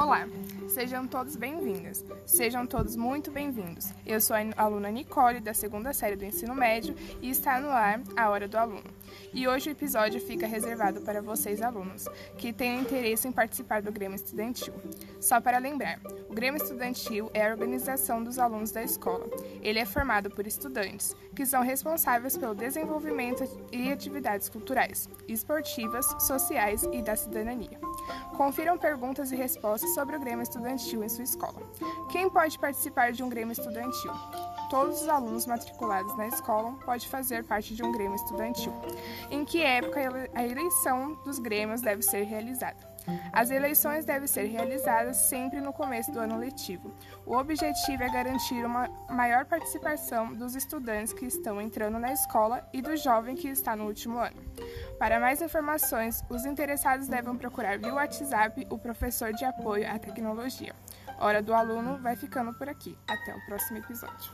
Olá, sejam todos bem-vindos. Sejam todos muito bem-vindos. Eu sou a aluna Nicole, da segunda série do ensino médio, e está no ar a Hora do Aluno. E hoje o episódio fica reservado para vocês, alunos, que tenham interesse em participar do Grêmio Estudantil. Só para lembrar, o Grêmio Estudantil é a organização dos alunos da escola. Ele é formado por estudantes, que são responsáveis pelo desenvolvimento e atividades culturais, esportivas, sociais e da cidadania. Confiram perguntas e respostas sobre o Grêmio Estudantil em sua escola. Quem pode participar de um Grêmio Estudantil? Todos os alunos matriculados na escola podem fazer parte de um Grêmio Estudantil. Em que época a eleição dos Grêmios deve ser realizada? As eleições devem ser realizadas sempre no começo do ano letivo. O objetivo é garantir uma maior participação dos estudantes que estão entrando na escola e do jovem que está no último ano. Para mais informações, os interessados devem procurar via WhatsApp o professor de apoio à tecnologia. Hora do aluno vai ficando por aqui. Até o próximo episódio.